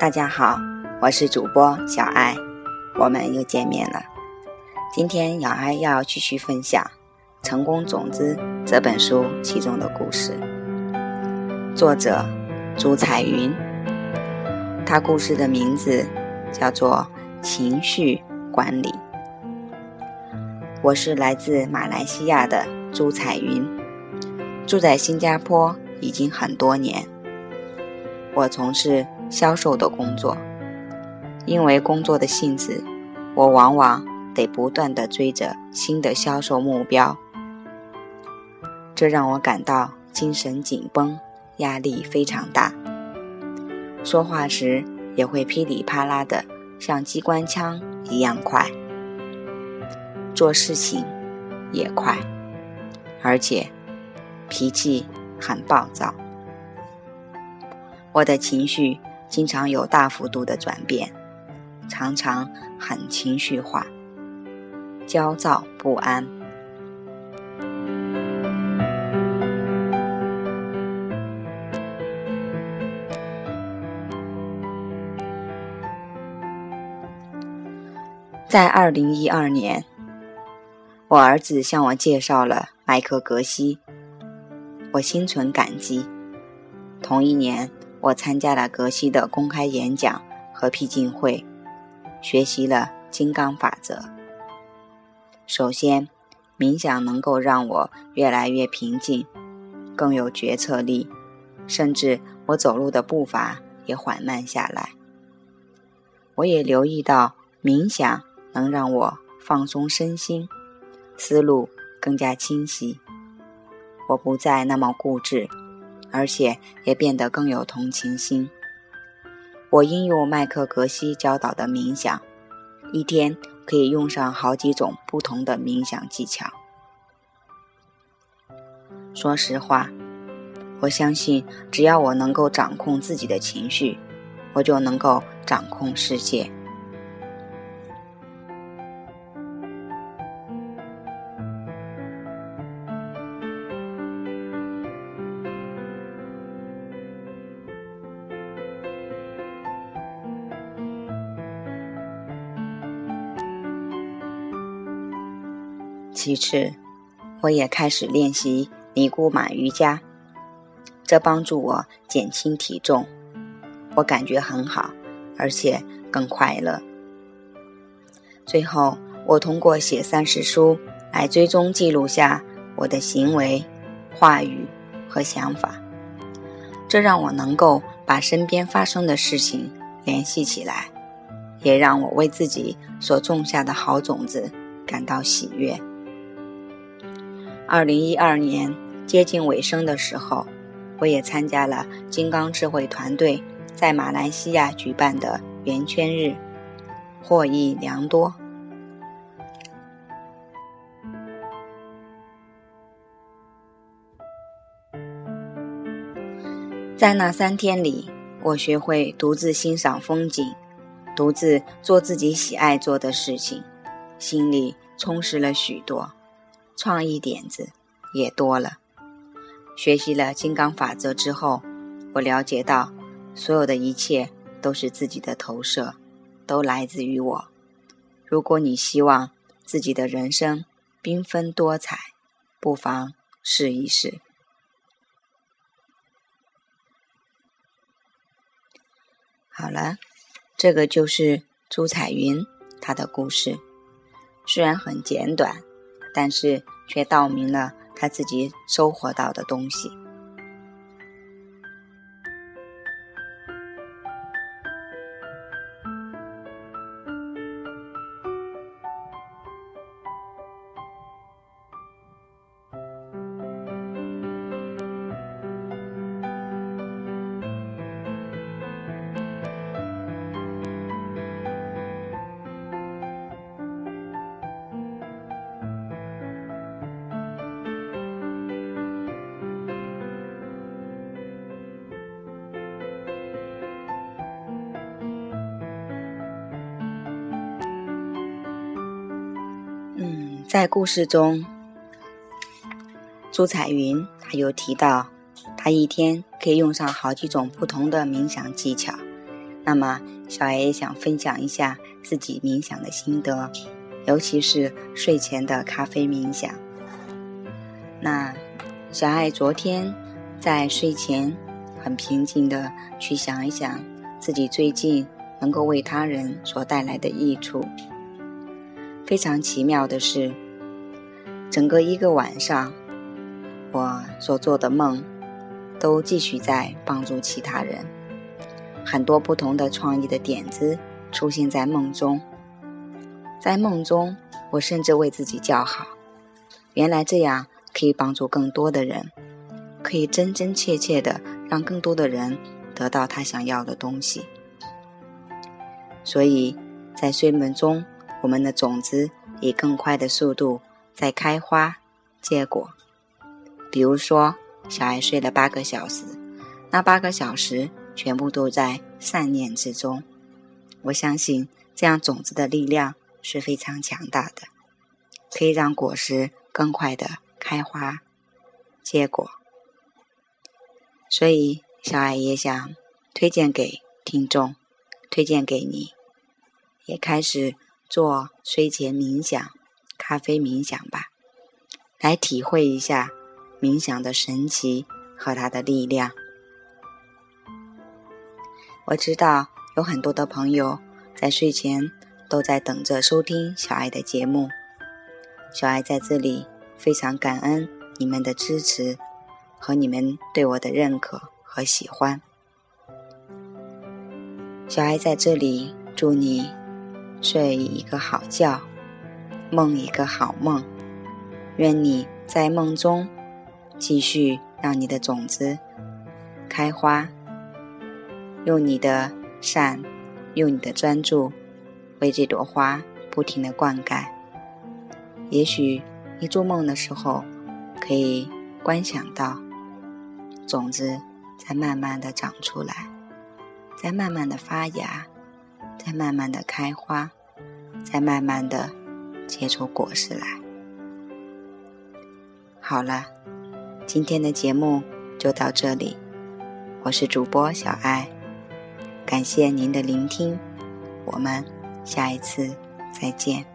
大家好，我是主播小爱，我们又见面了。今天小爱要继续分享《成功种子》这本书其中的故事。作者朱彩云，他故事的名字叫做《情绪管理》。我是来自马来西亚的朱彩云，住在新加坡已经很多年。我从事销售的工作，因为工作的性质，我往往得不断的追着新的销售目标，这让我感到精神紧绷，压力非常大。说话时也会噼里啪啦的，像机关枪一样快，做事情也快，而且脾气很暴躁。我的情绪经常有大幅度的转变，常常很情绪化、焦躁不安。在二零一二年，我儿子向我介绍了麦克格西，我心存感激。同一年。我参加了格西的公开演讲和僻静会，学习了金刚法则。首先，冥想能够让我越来越平静，更有决策力，甚至我走路的步伐也缓慢下来。我也留意到，冥想能让我放松身心，思路更加清晰，我不再那么固执。而且也变得更有同情心。我应用麦克格西教导的冥想，一天可以用上好几种不同的冥想技巧。说实话，我相信只要我能够掌控自己的情绪，我就能够掌控世界。其次，我也开始练习尼姑玛瑜伽，这帮助我减轻体重，我感觉很好，而且更快乐。最后，我通过写三十书来追踪记录下我的行为、话语和想法，这让我能够把身边发生的事情联系起来，也让我为自己所种下的好种子感到喜悦。二零一二年接近尾声的时候，我也参加了金刚智慧团队在马来西亚举办的圆圈日，获益良多。在那三天里，我学会独自欣赏风景，独自做自己喜爱做的事情，心里充实了许多。创意点子也多了。学习了金刚法则之后，我了解到，所有的一切都是自己的投射，都来自于我。如果你希望自己的人生缤纷多彩，不妨试一试。好了，这个就是朱彩云她的故事，虽然很简短。但是，却道明了他自己收获到的东西。嗯在故事中，朱彩云她有提到，她一天可以用上好几种不同的冥想技巧，那么，小爱也想分享一下自己冥想的心得，尤其是睡前的咖啡冥想。那小爱昨天在睡前很平静的去想一想自己最近能够为他人所带来的益处。非常奇妙的是，整个一个晚上，我所做的梦都继续在帮助其他人。很多不同的创意的点子出现在梦中，在梦中，我甚至为自己叫好。原来这样可以帮助更多的人，可以真真切切的让更多的人得到他想要的东西。所以在睡梦中。我们的种子以更快的速度在开花结果。比如说，小孩睡了八个小时，那八个小时全部都在善念之中。我相信这样种子的力量是非常强大的，可以让果实更快的开花结果。所以，小爱也想推荐给听众，推荐给你，也开始。做睡前冥想、咖啡冥想吧，来体会一下冥想的神奇和它的力量。我知道有很多的朋友在睡前都在等着收听小爱的节目，小爱在这里非常感恩你们的支持和你们对我的认可和喜欢。小爱在这里祝你。睡一个好觉，梦一个好梦。愿你在梦中继续让你的种子开花，用你的善，用你的专注，为这朵花不停的灌溉。也许你做梦的时候，可以观想到种子在慢慢的长出来，在慢慢的发芽。在慢慢的开花，在慢慢的结出果实来。好了，今天的节目就到这里，我是主播小爱，感谢您的聆听，我们下一次再见。